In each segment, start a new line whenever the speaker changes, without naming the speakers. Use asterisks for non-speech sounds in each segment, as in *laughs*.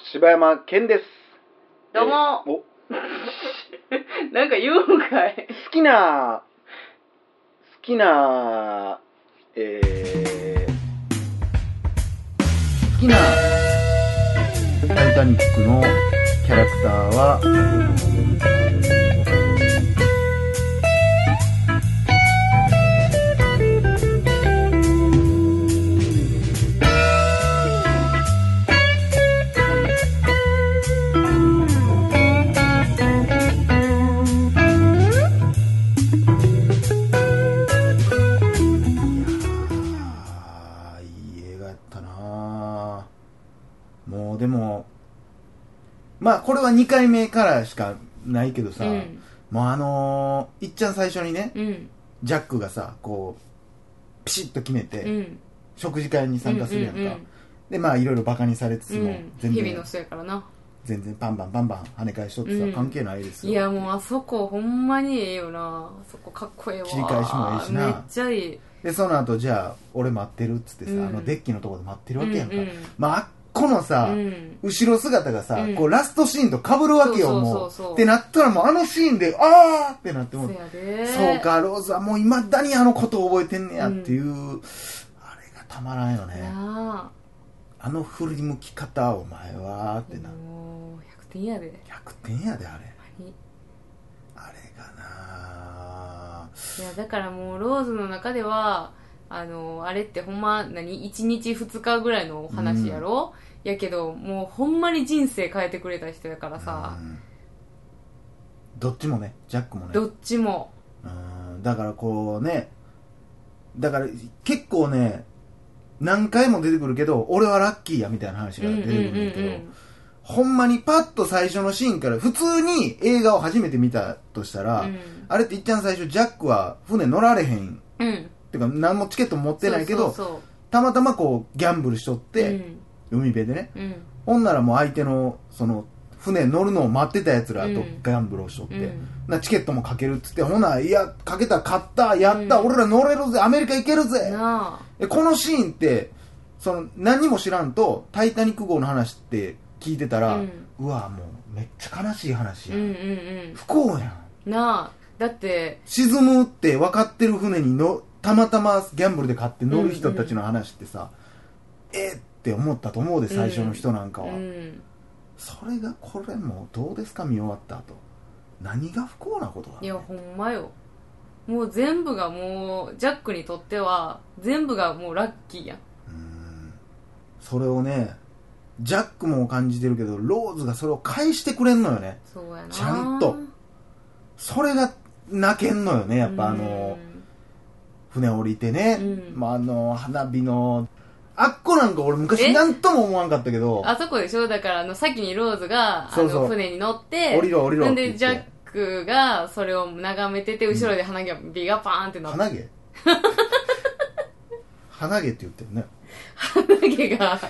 柴山健です。
どうも
えーお好 *laughs*
なんか言うんかい。
きな、好きな、えー、好きなタイタニックのキャラクターは、でも、まあこれは2回目からしかないけどさ、
うん。
もうあのーいっちゃん最初にね、
うん。
ジャックがさ、こう、ピシッと決めて、
うん。
食事会に参加するやんか。
うんうん
で、まあいろいろバカにされつつも、
うん。
全然
日々の、人やからな。
全然パンパンパンパン跳ね返しとってさ、
うん
関係ないですよ。
いや、もうあそこほんまにええよな。あそこかっこええわ。
切り返しもええしな
めっちゃいい。
で、その後、じゃあ、俺待ってるっつってさ、
うん
あのデッキのところで待ってるわけやんか。
うんうん
まあ、このさ、
うん。
後ろ姿がさ、
うん
こうラストシーンと被るわけよ、もう。ってなったらもうあのシーンで、あーってなっても
そう。
そう。か、ローズはもう未だにあのことを覚えてんねやっていう、あれがたまらんよね。
な
あの振り向き方、お前は、
あ。
ってな。
もう、100点やで。
100点やで、あれ。
何
あれがない
や、だからもう、ローズの中では、あの、あれってほんま、何 ?1 日2日ぐらいの話やろ、やけど、もうほんまに人生変えてくれた人やからさ
う、んどっちもね、ジャックもね。
どっちも。
うんだからこうね、だから結構ね、何回も出てくるけど、俺はラッキーやみたいな話が出てくるんだけど、ほんまにパッと最初のシーンから、普通に映画を初めて見たとしたら、
うん
あれっていっちゃん最初、ジャックは船乗られへん。
うん。
てか、何もチケット持ってないけど、たまたまこう、ギャンブルしとっ
そう
て、海辺でね。
うん。うん。
ほんならもう相手の、その、船乗るのを待ってた奴らと
うん
ギャンブルをしとって、
うん
なチケットもかけるっつって、ほないや、かけた、買った、やった、
うん
俺ら乗れるぜ、アメリカ行けるぜ。このシーンって、その、何にも知らんと、タイタニック号の話って聞いてたら、
う
うんわ、もう、めっちゃ悲しい話や。
うんうんうん。
不幸やん。
なあ。だって、
沈むって分かってる船にの、たまたまギャンブルで買って乗る人たちの話ってさ、えーって思ったと思うで、最初の人なんかは。
うん。
それがこれもうどうですか見終わった後。何が不幸なことだ
いや、ほんまよ。もう全部がもう、ジャックにとっては、全部がもうラッキーやん。
うんそれをね、ジャックも感じてるけど、ローズがそれを返してくれんのよね。
そうやな。
ちゃんとそれが泣けんのよね、やっぱあの、船降りてね、
うん
まあ、あの、花火の、あっこなんか俺昔
え？
なんとも思わんかったけど、
あそこでしょだから、あの、先にローズが、あ
そうそう。
の、船に乗って、
降りろ降りろ
なんで、ジャックが、それを眺めてて、後ろで花火がパーンってなって、
鼻毛？鼻毛って言ってるね。
花毛が、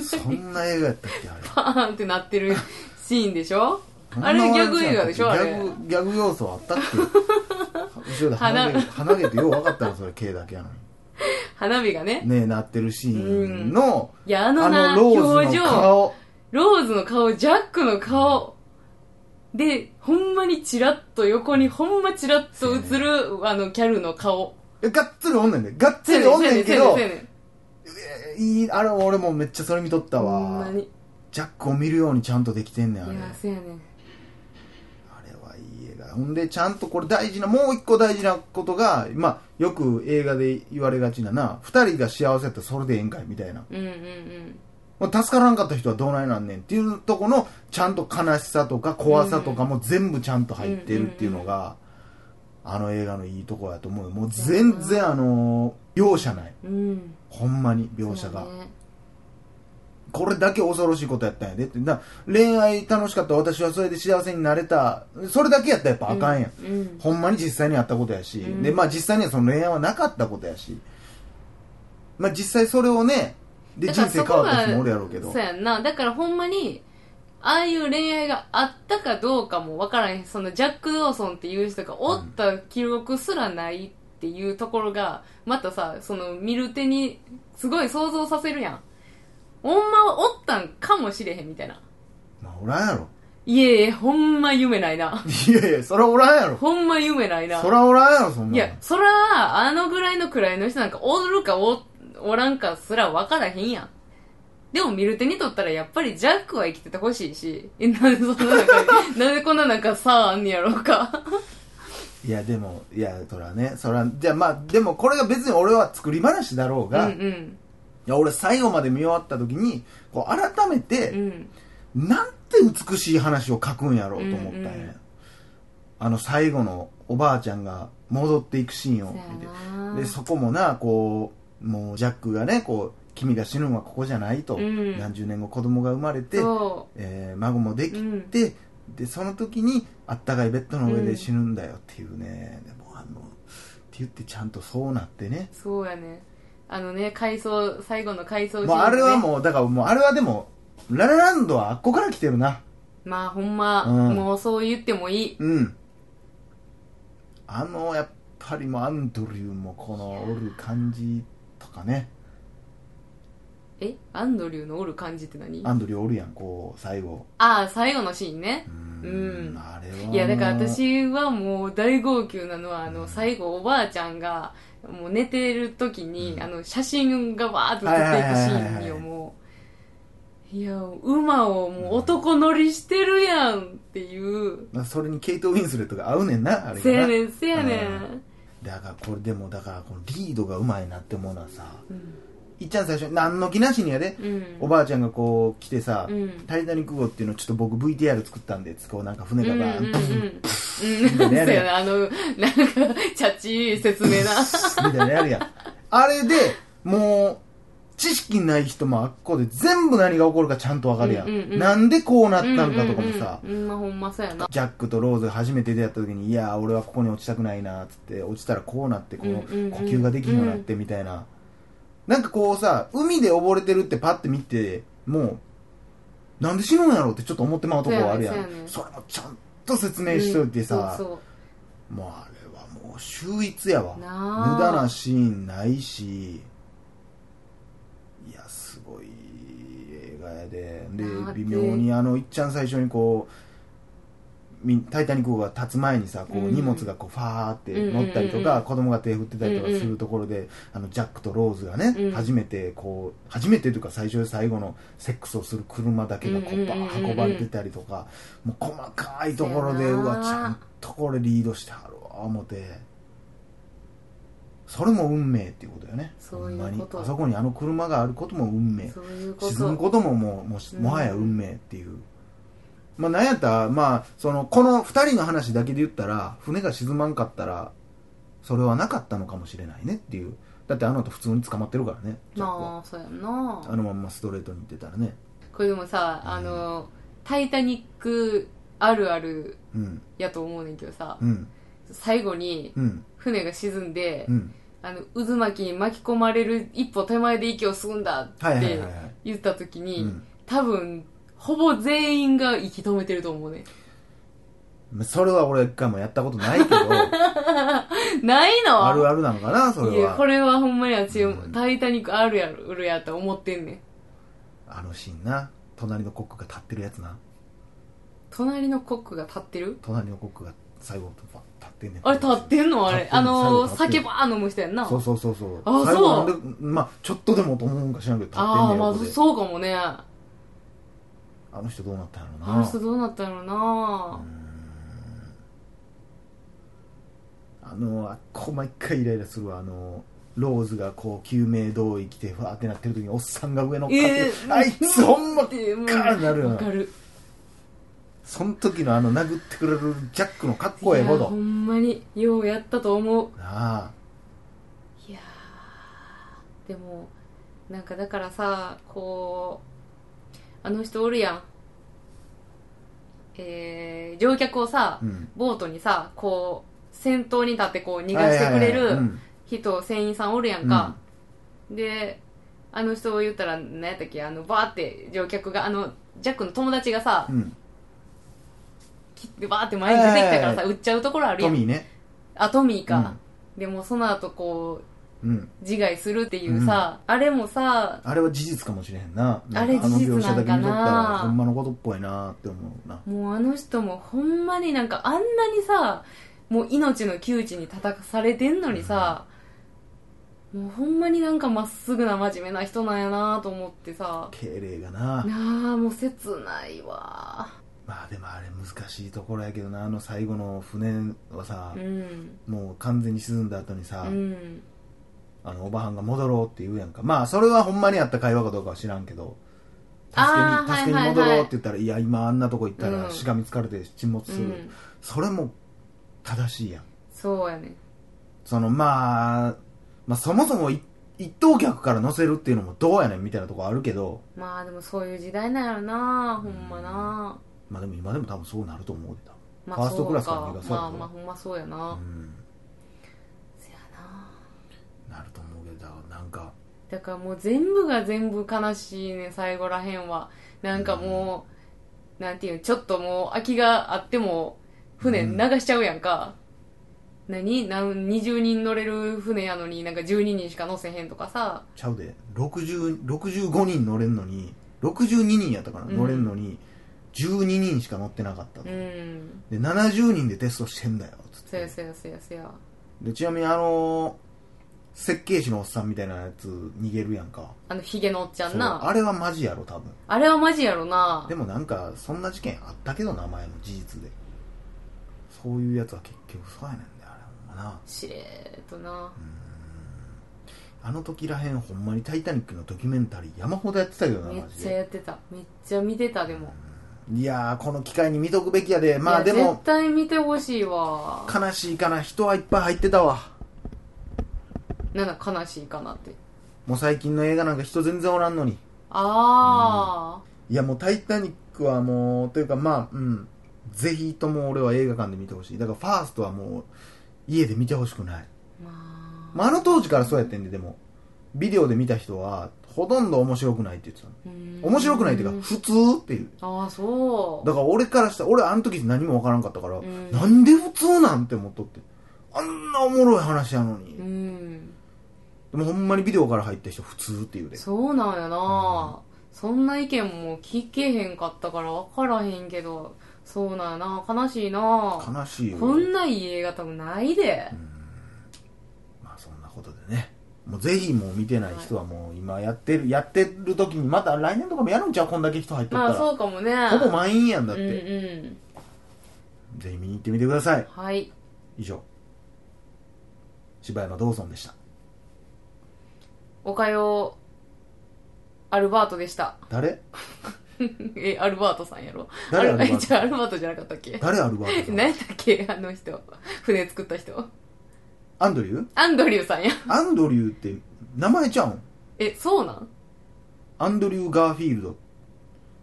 そんな映画やったっけあれ？
パーンってなってるシーンでしょ？*laughs* あれギャグ映画でしょあれ？
ギャ。グ、ギャグ要素あったっけ？後ろで鼻毛、鼻毛ってよう分かったのそれ、毛だけやの
花火がね。
に。ねえ、なってるシーンの、
いや、あ
あ
のな、
のロー
表情。
ズの顔。
ローズの顔、ジャックの顔。で、ほんまにチラッと横にほんまチラッと映る、あの、キャルの顔。
えがっつりおんねんで。がっつりおんねんけど
ね
えいい、あれ俺もめっちゃそれ見とった
ほん
わ
ま。に。
ジャックを見るようにちゃんとできてんねん、あれ。
いや、そうやねん。
ほんで、ちゃんとこれ大事な、もう一個大事なことが、まあ、よく映画で言われがちなな、二人が幸せやったらそれでええんかいみたいな。
うんうんうん。
助からんかった人はどうないなんねんっていうとこの、ちゃんと悲しさとか怖さとかも全部ちゃんと入ってるっていうのが、あの映画のいいとこやと思うよ。もう全然あのー、容赦ない。
うん。
ほんまに、描写が。
そうね
これだけ恐ろしいことやったんやでって。だ恋愛楽しかった私はそれで幸せになれた。それだけやったらやっぱあかんやん。
うんうん
ほんまに実際にあったことやし、
うん
で、まあ実際にはその恋愛はなかったことやし、まあ実際それをね、で人生変わった人もおるやろうけど
そう。やんな。だからほんまに、ああいう恋愛があったかどうかもわからん。そのジャック・ドーソンっていう人がおった記録すらないっっていうところが、またさ、その見る手にすごい想像させるやん。ほんまはおったんかもしれへんみたいな。
まあおらんやろ
いえいえ、ほんま夢ないな。
いやいやそらおらんやろ
ほんま夢ないな。
そらおらんやろそんない
や、そら、あのぐらいの位の人なんかおるかお、おらんかすら分からへんやん。でも見る手にとったらやっぱりジャックは生きててほしいし、え、なんでそんな中に、*laughs* なんでこんななんかさあんねやろうか。
いやでもいやそらねそらじゃあまあでもこれが別に俺は作り話だろう
うん
が、い
うん。
や俺最後まで見終わった時にこう改めて、
うん。
なんて美しい話を書くんやろうと思ったんや、
うんうん。
あの最後のおばあちゃんが戻っていくシーンを見て。でそこもなこうもうジャックがねこう君が死ぬのはここじゃないと、
うん。
何十年後子供が生まれて、
そ
えー孫もでき
う。うん。
て、でその時にあったかいベッドの上で死ぬんだよっていうね、でもあのって言ってちゃんとそうなってね。
そうやね。あのね、回想、最後の回想シーン、ね。
もうあれはもうだからもうあれはでもララランドはあっこから来てるな
まあほんま、
うん
もうそう言ってもいい。
うんあのやっぱりもうアンドリューもこのおる感じとかね
えアンドリューのおる感じって何？
アンドリューおるやんこう最後。
ああ、最後のシーンね。
う
うん。
あれは。い
や、だから私はもう大号泣なのは、あの、最後おばあちゃんが、もう寝てる時に、
うん。
あの、写真がわーっと写っていくシーンにはもう、いや、馬をもう男乗りしてるやんっていう、
まあそれにケイト・ウィンスレットが合うねんなあれ
せやねん、せやね
うん。
ん。
だからこれでもだからこのリードがうまいなって思うのはさ
うん。
いっちゃん最初に何の気なしにやで、
うん。
おばあちゃんがこう来てさ、
うん
タイタニック号っていうのをちょっと僕 VTR 作ったんでこうなんか船
うん
がバーンと、
うんうんうん。うん。そうやね、あの、なんか、チャチい説明な。*laughs*
みたいなのやるやんあれでもう知識ない人もあっこで全部何が起こるかちゃんとわかるやん,、
うんうんうん
なんでこうなったのかとかもさ、
うんうんうん、うんまあほんまそうやな。
ジャックとローズが初めて出会った時にいや俺はここに落ちたくないなっつって落ちたらこうなってこう
うんうんうん
呼吸ができるようになってみたいな、なんかこうさ海で溺れてるってパッて見てもうなんで死ぬんやろうってちょっと思ってまうとこあるやん。
そうやね
それもちゃんと説明しといてさ、
うんそう
もうあれはもう秀逸やわ。無駄なシーンないしいやすごい映画やで。で微妙にあのいっちゃん最初にこうみタイタニック号が立つ前にさこう
うん。
荷物がこうファーって乗ったりとか、子供が手振ってたりとかするところで、あのジャックとローズがね、
うん。
初めてこう初めてというか最初で最後のセックスをする車だけがこ
う
バー運ばれてたりとか、もう細かいところで
そう
わちゃんとこれリードしてはるわ思って。それも運命っていうことよね。ほんまに。あそこにあの車があることも運命。沈むことももうももはや運命っていう、まあなんやったらまあそのこの2人の話だけで言ったら船が沈まんかったらそれはなかったのかもしれないねっていう。だってあの後普通に捕まってるからね。
まあ、そうやんな。
あのまんまストレートに言ってたらね。
これでもさ、あの、タイタニックあるある
うん。
やと思うねんけどさ、
うん。
最後に
うん。
船が沈んで、
うん。
あの、渦巻きに巻き込まれる一歩手前で息を吸うんだって言った時に、
うん。
多分、ほぼ全員が息止めてると思うね。
それは俺一回もやったことないけど。*laughs*
ないの？
あるあるなのかなそ
いや、
れは
これはほんまに私、
うん。
タイタニックあるやるやと思ってんねん。
あのシーンな。隣のコックが立ってるやつな。
隣のコックが立ってる？
隣のコックが最後立ってんねん。
あれ立ってんの？あれ。あ
立ってんの
の、
最後立ってんの。
酒ばー飲む人やんな。
そうそうそうそう。
あ
最後
そう。
なんでまあちょっとでもと思うんか知らんけど立ってん
ああ、まあ
ねん横で。
そうかもね。あ
あの人どうなったんやろな。
の人どうなったんやろな。
あのあっこ毎回イライラするわ。あのローズがこう救命胴衣着てふわーってなってる時におっさんが上乗っかってる、
えー
あいつほんまガーなるよな。
わかる。
その時のあの殴ってくれるジャックのかっこええほど。
ほんまに、ようやったと思う。
なあ。
いやー。でもなんかだからさこうあの人おるやん。えー、乗客をさ、
うん。
ボートにさこう先頭に立ってこう逃がしてくれ
はいはいはい。
る
うん。
人船員さんおるやんか、であの人を言ったら何やったっけあのバーって乗客があのジャックの友達がさ、
うん。
切ってバーって前に出てきたからさ、
はいはい
撃っちゃうところあるやん。
トミーね。
あトミーか、でもその後こ
うん
う自害するっていうさ、あれもさ
あれは事実かもしれへんな。
あれ事実なんかな。
ほんまのことっぽいなって思うな。
もうあの人もほんまになんかあんなにさもう命の窮地に叩かされてんのにさ、もうほんまになんかまっすぐな真面目な人なんやなと思ってさ。
敬礼がな。
なあもう切ないわ。
まあでもあれ難しいところやけどな。あの最後の船はさ
う、ん。
もう完全に沈んだ後にさ、
うん
あのおばはんが戻ろうって言うやんか。まあそれはほんまにあった会話かどうかは知らんけど。助けに助けに戻ろうって言ったら、いや今あんなとこ行った
うん。
らしがみつかれて沈没する、
うん。
それも正しいやん。
そうやね。
そのまあ、まあそもそもい一等客から乗せるっていうのもどうやねんみたいなとこあるけど。
まあでもそういう時代なんやろなほんまな。
まあでも今でも多分そうなると思うで
ま
ファーストクラスから逃がそう。
まあまあほんまそうやな、
うん
な
なると思うけどだからなんか。
だからもう全部が全部悲しいね最後らへんは。なんかもう、なんていうのちょっともう空きがあっても船流しちゃうやんか、何？なん20人乗れる船やのになんか12人しか乗せへんとかさ。
ちゃうで。60 65人乗れんのに62人やったかな、
うん。
乗れんのに12人しか乗ってなかったと、
うん。
で70人でテストしてんだよつって。
せやせやせやせや。
でちなみにあの設計士のおっさんみたいなやつ逃げるやんか。
あのヒゲのおっちゃん
そう。
な
あれはマジやろ多分。
あれはマジやろな。
でもなんかそんな事件あったけど名前の事実で。そういうやつは結局そうやねんだよあれほんまな。
しれーっとな。
あの時らへんほんまに「タイタニック」のドキュメンタリー山ほどやってたけどな
めっ
マジで。
ちゃやってた。めっちゃ見てたでも。
いやーこの機会に見とくべきやで。まあ
いや
でも
絶対見てほしいわ。
悲しいかな。人はいっぱい入ってたわ
なんだ悲しいかなって。
もう最近の映画なんか人全然おらんのに。
ああ、
いやもう「タイタニック」はもうというかまあうん。ぜひとも俺は映画館で見てほしい。だからファーストはもう家で見てほしくない、
まあ。
まあ、あの当時からそうやってんででも。ビデオで見た人はほとんど面白くないって言ってたの。面白くないっていうか普通っていう。
ああそう。
だから俺からしたら俺あの時何もわからんかったから、
ん。
なんで普通なんて思っとって。あんなおもろい話やのに、
うん
でもほんまにビデオから入った人普通っていうで。
そうなんやな、そんな意見も聞けへんかったから分からへんけどそうなんやな。悲しいな。
悲しいよ。
こんないい映画多分ないで、
まあそんなことでね。もうぜひもう見てない人はもう今やってるやってる時にまた来年とかもやるんちゃう？こんだけ人入っとった
まあ
ら、
そうかもね。
ほぼ満員やんだっ
うん
て、
うん。
ぜひ見に行ってみてください。
はい。
以上。柴山道尊でした
おかようアルバートでした。
誰？*laughs*
えアルバートさんやろ？
誰アルバート？
あれじゃあアルバートじゃなかったっけ？
誰アルバートさん？
何やったっけ？あの人。船作った人。
アンドリュー？
アンドリューさんや。
アンドリューって名前ちゃうん？
えそうなん？
アンドリュー・ガーフィールド。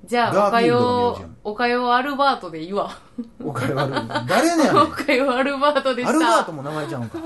じゃあ、おか
ガーフィールドの名字やん
よう、おかようアルバートでいいわ。
お金悪い誰やねん？*laughs*
おかようアルバートでした。
アルバートも名前ちゃうんか